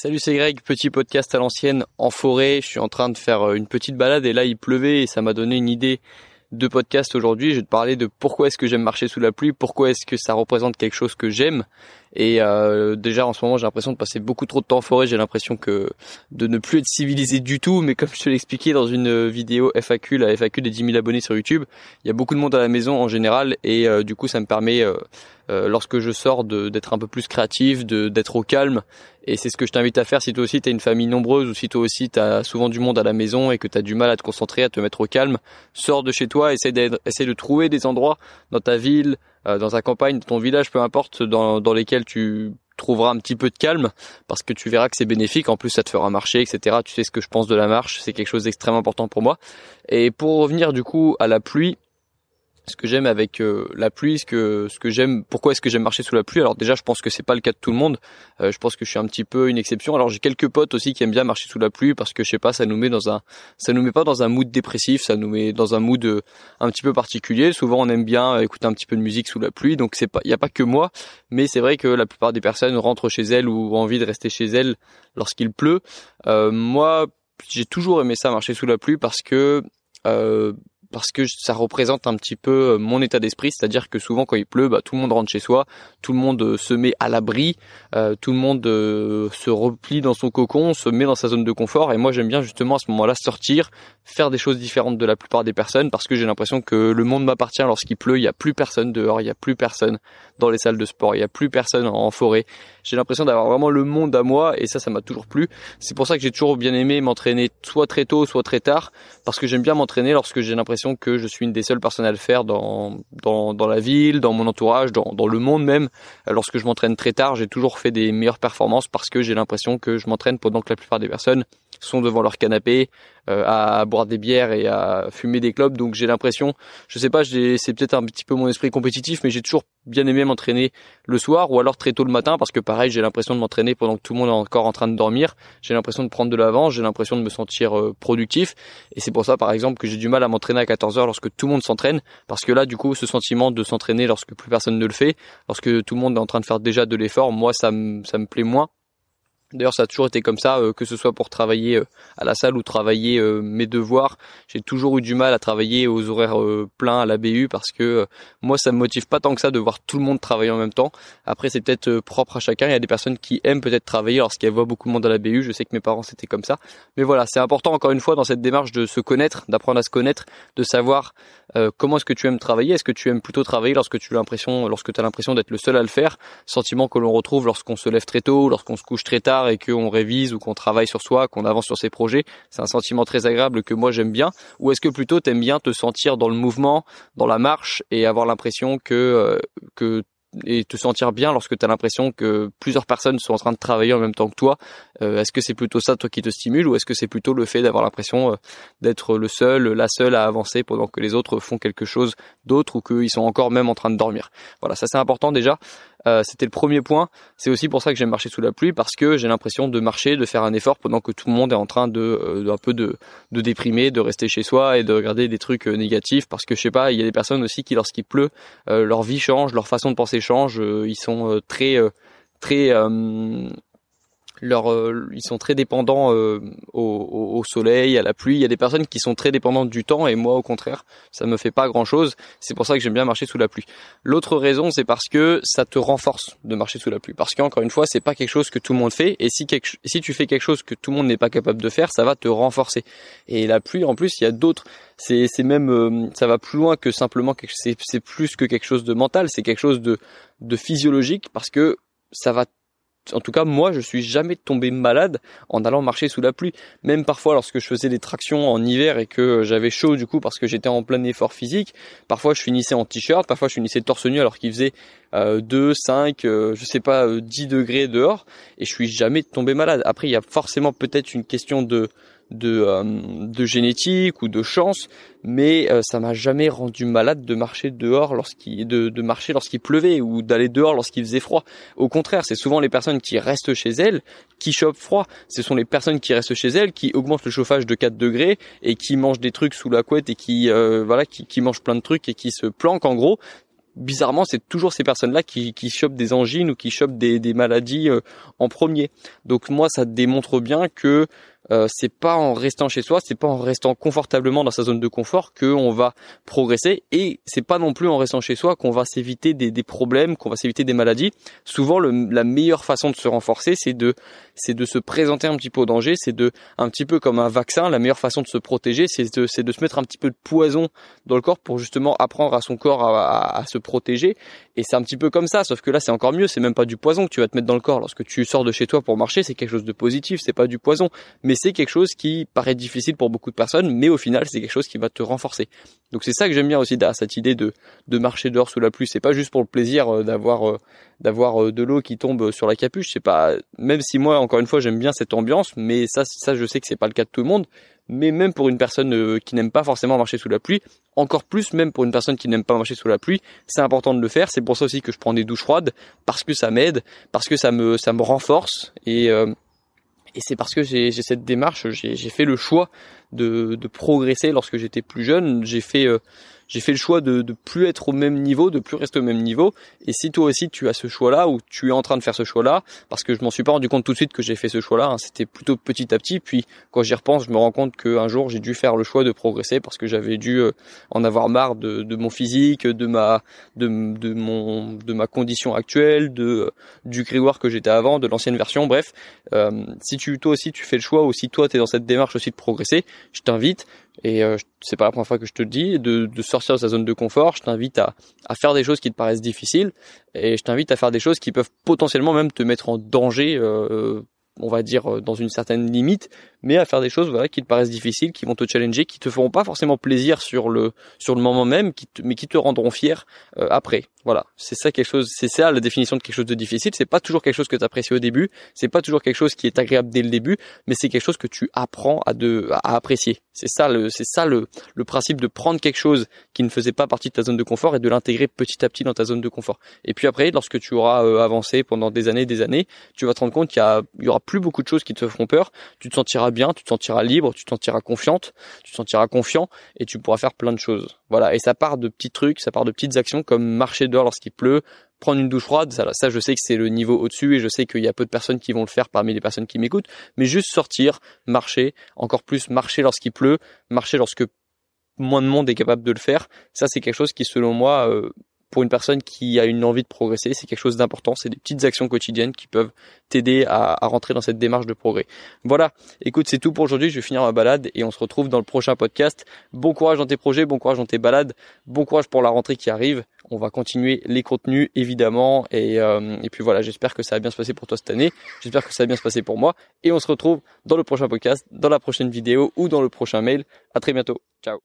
Salut, c'est Greg, petit podcast à l'ancienne en forêt. Je suis en train de faire euh, une petite balade et là il pleuvait et ça m'a donné une idée de podcast aujourd'hui. Je vais te parler de pourquoi est-ce que j'aime marcher sous la pluie, pourquoi est-ce que ça représente quelque chose que j'aime. Et euh, déjà en ce moment j'ai l'impression de passer beaucoup trop de temps en forêt. J'ai l'impression que de ne plus être civilisé du tout. Mais comme je te l'ai expliqué dans une vidéo FAQ, la FAQ des 10 000 abonnés sur YouTube, il y a beaucoup de monde à la maison en général et euh, du coup ça me permet lorsque je sors d'être un peu plus créatif, d'être au calme. Et c'est ce que je t'invite à faire si toi aussi tu as une famille nombreuse ou si toi aussi tu as souvent du monde à la maison et que tu as du mal à te concentrer, à te mettre au calme. Sors de chez toi, essaie, essaie de trouver des endroits dans ta ville, euh, dans ta campagne, dans ton village, peu importe, dans, dans lesquels tu trouveras un petit peu de calme parce que tu verras que c'est bénéfique. En plus, ça te fera marcher, etc. Tu sais ce que je pense de la marche, c'est quelque chose d'extrêmement important pour moi. Et pour revenir du coup à la pluie, ce que j'aime avec euh, la pluie, ce que ce que j'aime, pourquoi est-ce que j'aime marcher sous la pluie? Alors déjà, je pense que c'est pas le cas de tout le monde. Euh, je pense que je suis un petit peu une exception. Alors j'ai quelques potes aussi qui aiment bien marcher sous la pluie parce que je sais pas, ça nous met dans un, ça nous met pas dans un mood dépressif, ça nous met dans un mood euh, un petit peu particulier. Souvent, on aime bien écouter un petit peu de musique sous la pluie, donc c'est pas, il y a pas que moi, mais c'est vrai que la plupart des personnes rentrent chez elles ou ont envie de rester chez elles lorsqu'il pleut. moi, j'ai toujours aimé ça marcher sous la pluie parce que euh, parce que ça représente un petit peu euh, mon état d'esprit, c'est-à-dire que souvent quand il pleut, bah, tout le monde rentre chez soi, tout le monde euh, se met à l'abri, euh, tout le monde se replie dans son cocon, se met dans sa zone de confort, et moi j'aime bien justement à ce moment-là sortir, faire des choses différentes de la plupart des personnes, parce que j'ai l'impression que le monde m'appartient lorsqu'il pleut, il n'y a plus personne dehors, il n'y a plus personne dans les salles de sport, il n'y a plus personne en forêt. J'ai l'impression d'avoir vraiment le monde à moi, et ça, ça m'a toujours plu. C'est pour ça que j'ai toujours bien aimé m'entraîner soit très tôt, soit très tard, parce que j'aime bien m'entraîner lorsque j'ai l'impression que je suis une des seules personnes à le faire dans, dans, dans la ville, dans mon entourage, dans, dans le monde même. Lorsque je m'entraîne très tard, j'ai toujours fait des meilleures performances parce que j'ai l'impression que je m'entraîne pendant que la plupart des personnes sont devant leur canapé euh, à boire des bières et à fumer des clopes. Donc j'ai l'impression, je sais pas, c'est peut-être un petit peu mon esprit compétitif, mais j'ai toujours bien aimé m'entraîner le soir ou alors très tôt le matin parce que pareil, j'ai l'impression de m'entraîner pendant que tout le monde est encore en train de dormir. J'ai l'impression de prendre de l'avance, j'ai l'impression de me sentir euh, productif et c'est pour ça par exemple que j'ai du mal à m'entraîner à 14 heures lorsque tout le monde s'entraîne parce que là du coup ce sentiment de s'entraîner lorsque plus personne ne le fait, lorsque tout le monde est en train de faire déjà de l'effort, moi ça ça me plaît moins D'ailleurs, ça a toujours été comme ça, euh, que ce soit pour travailler euh, à la salle ou travailler euh, mes devoirs. J'ai toujours eu du mal à travailler aux horaires pleins à la BU parce que moi, ça me motive pas tant que ça de voir tout le monde travailler en même temps. Après, c'est peut-être propre à chacun. Il y a des personnes qui aiment peut-être travailler lorsqu'elles voient beaucoup de monde à la BU. Je sais que mes parents c'était comme ça. Mais voilà, c'est important encore une fois dans cette démarche de se connaître, d'apprendre à se connaître, de savoir comment est-ce que tu aimes travailler. Est-ce que tu aimes plutôt travailler lorsque tu as l'impression, lorsque tu as l'impression d'être le seul à le faire, sentiment que l'on retrouve lorsqu'on se lève très tôt, lorsqu'on se couche très tard et qu'on révise ou qu'on travaille sur soi, qu'on avance sur ses projets, c'est un sentiment très agréable que moi j'aime bien Ou est-ce que plutôt t'aimes bien te sentir dans le mouvement, dans la marche et avoir l'impression que euh, que et te sentir bien lorsque tu as l'impression que plusieurs personnes sont en train de travailler en même temps que toi. Euh, est-ce que c'est plutôt ça toi qui te stimule ou est-ce que c'est plutôt le fait d'avoir l'impression euh, d'être le seul, la seule à avancer pendant que les autres font quelque chose d'autre ou qu'ils sont encore même en train de dormir? Voilà, ça c'est important déjà. Euh, c'était le premier point. C'est aussi pour ça que j'aime marcher sous la pluie parce que j'ai l'impression de marcher, de faire un effort pendant que tout le monde est en train de, euh, un peu de, de déprimer, de rester chez soi et de regarder des trucs euh, négatifs parce que je sais pas, il y a des personnes aussi qui lorsqu'il pleut, leur vie change, leur façon de penser change, ils sont très très leur, euh, ils sont très dépendants euh, au, au, soleil, à la pluie. Il y a des personnes qui sont très dépendantes du temps et moi au contraire, ça me fait pas grand chose. C'est pour ça que j'aime bien marcher sous la pluie. L'autre raison, c'est parce que ça te renforce de marcher sous la pluie. Parce qu'encore une fois, c'est pas quelque chose que tout le monde fait et si, quelque, si tu fais quelque chose que tout le monde n'est pas capable de faire, ça va te renforcer. Et la pluie, en plus, il y a d'autres. C'est, c'est même, euh, ça va plus loin que simplement c'est, c'est plus que quelque chose de mental. C'est quelque chose de, de physiologique parce que ça va en tout cas moi je suis jamais tombé malade en allant marcher sous la pluie. Même parfois lorsque je faisais des tractions en hiver et que j'avais chaud du coup parce que j'étais en plein effort physique parfois je finissais en t-shirt parfois je finissais torse nu alors qu'il faisait euh, 2 5 euh, je sais pas 10 euh, degrés dehors et je suis jamais tombé malade. Après il y a forcément peut-être une question de de, euh, de génétique ou de chance, mais euh, ça m'a jamais rendu malade de marcher dehors lorsqu'il de, de marcher lorsqu'il pleuvait ou d'aller dehors lorsqu'il faisait froid. Au contraire, c'est souvent les personnes qui restent chez elles qui chopent froid. Ce sont les personnes qui restent chez elles qui augmentent le chauffage de 4 degrés et qui mangent des trucs sous la couette et qui euh, voilà qui, qui mangent plein de trucs et qui se planquent en gros bizarrement, c'est toujours ces personnes-là qui, qui chopent des angines ou qui chopent des, des maladies euh, en premier. Donc moi, ça démontre bien que euh, c'est pas en restant chez soi, c'est pas en restant confortablement dans sa zone de confort qu'on va progresser et c'est pas non plus en restant chez soi qu'on va s'éviter des, des, problèmes, qu'on va s'éviter des maladies. Souvent, le, la meilleure façon de se renforcer, c'est de c'est de se présenter un petit peu au danger, c'est de un petit peu comme un vaccin. La meilleure façon de se protéger, c'est de c'est de se mettre un petit peu de poison dans le corps pour justement apprendre à son corps à, à, à se protéger. Et c'est un petit peu comme ça, sauf que là, c'est encore mieux. C'est même pas du poison que tu vas te mettre dans le corps lorsque tu sors de chez toi pour marcher. C'est quelque chose de positif. C'est pas du poison, mais c'est quelque chose qui paraît difficile pour beaucoup de personnes, mais au final, c'est quelque chose qui va te renforcer. Donc c'est ça que j'aime bien aussi cette idée de, marcher dehors sous la pluie. C'est pas juste pour le plaisir euh, d'avoir euh, euh, de l'eau qui tombe sur la capuche. C'est pas même si moi encore une fois j'aime bien cette ambiance, mais ça je sais que c'est pas le cas de tout le monde. Mais même pour une personne qui n'aime pas forcément marcher sous la pluie, encore plus même pour une personne qui n'aime pas marcher sous la pluie, c'est important de le faire. C'est pour ça aussi que je prends des douches froides parce que ça m'aide, parce que ça me renforce et et c'est parce que j'ai cette démarche, j'ai fait le choix de, de progresser lorsque j'étais plus jeune. J'ai fait euh, j'ai fait le choix de, de plus être au même niveau, de plus rester au même niveau. Et si toi aussi tu as ce choix-là ou tu es en train de faire ce choix-là, parce que je m'en suis pas rendu compte tout de suite que j'ai fait ce choix-là, hein, c'était plutôt petit à petit. Puis quand j'y repense, je me rends compte qu'un jour j'ai dû faire le choix de progresser parce que j'avais dû euh, en avoir marre de, de, mon physique, de ma de, de mon de ma condition actuelle, de du grimoire que j'étais avant, de l'ancienne version. Bref, euh, si tu toi aussi tu fais le choix ou si toi tu es dans cette démarche aussi de progresser, je t'invite et euh, c'est pas la première fois que je te le dis, de, sortir de sa zone de confort. Je t'invite à, à, faire des choses qui te paraissent difficiles et je t'invite à faire des choses qui peuvent potentiellement même te mettre en danger, euh, on va dire euh, dans une certaine limite, mais à faire des choses voilà qui te paraissent difficiles, qui vont te challenger, qui te feront pas forcément plaisir sur le sur le moment même, qui mais qui te rendront fier euh, après. Voilà, c'est ça quelque chose, c'est ça la définition de quelque chose de difficile. C'est pas toujours quelque chose que tu apprécies au début, c'est pas toujours quelque chose qui est agréable dès le début, mais c'est quelque chose que tu apprends à de à apprécier. C'est ça le c'est ça le le principe de prendre quelque chose qui ne faisait pas partie de ta zone de confort et de l'intégrer petit à petit dans ta zone de confort. Et puis après, lorsque tu auras euh, avancé pendant des années, des années, tu vas te rendre compte qu'il y, a, il y aura plus beaucoup de choses qui te feront peur. Tu te sentiras bien, tu te sentiras libre, tu te sentiras confiante, tu te sentiras confiant et tu pourras faire plein de choses. Voilà, et ça part de petits trucs, ça part de petites actions comme marcher dehors lorsqu'il pleut, prendre une douche froide, ça, ça je sais que c'est le niveau au-dessus et je sais qu'il y a peu de personnes qui vont le faire parmi les personnes qui m'écoutent, mais juste sortir, marcher, encore plus marcher lorsqu'il pleut, marcher lorsque moins de monde est capable de le faire, ça c'est quelque chose qui selon moi euh, pour une personne qui a une envie de progresser, c'est quelque chose d'important. C'est des petites actions quotidiennes qui peuvent t'aider à, rentrer dans cette démarche de progrès. Voilà, écoute, c'est tout pour aujourd'hui. Je vais finir ma balade et on se retrouve dans le prochain podcast. Bon courage dans tes projets, bon courage dans tes balades, bon courage pour la rentrée qui arrive. On va continuer les contenus évidemment et, euh, et puis voilà, j'espère que ça va bien se passer pour toi cette année. J'espère que ça va bien se passer pour moi et on se retrouve dans le prochain podcast, dans la prochaine vidéo ou dans le prochain mail. À très bientôt. Ciao.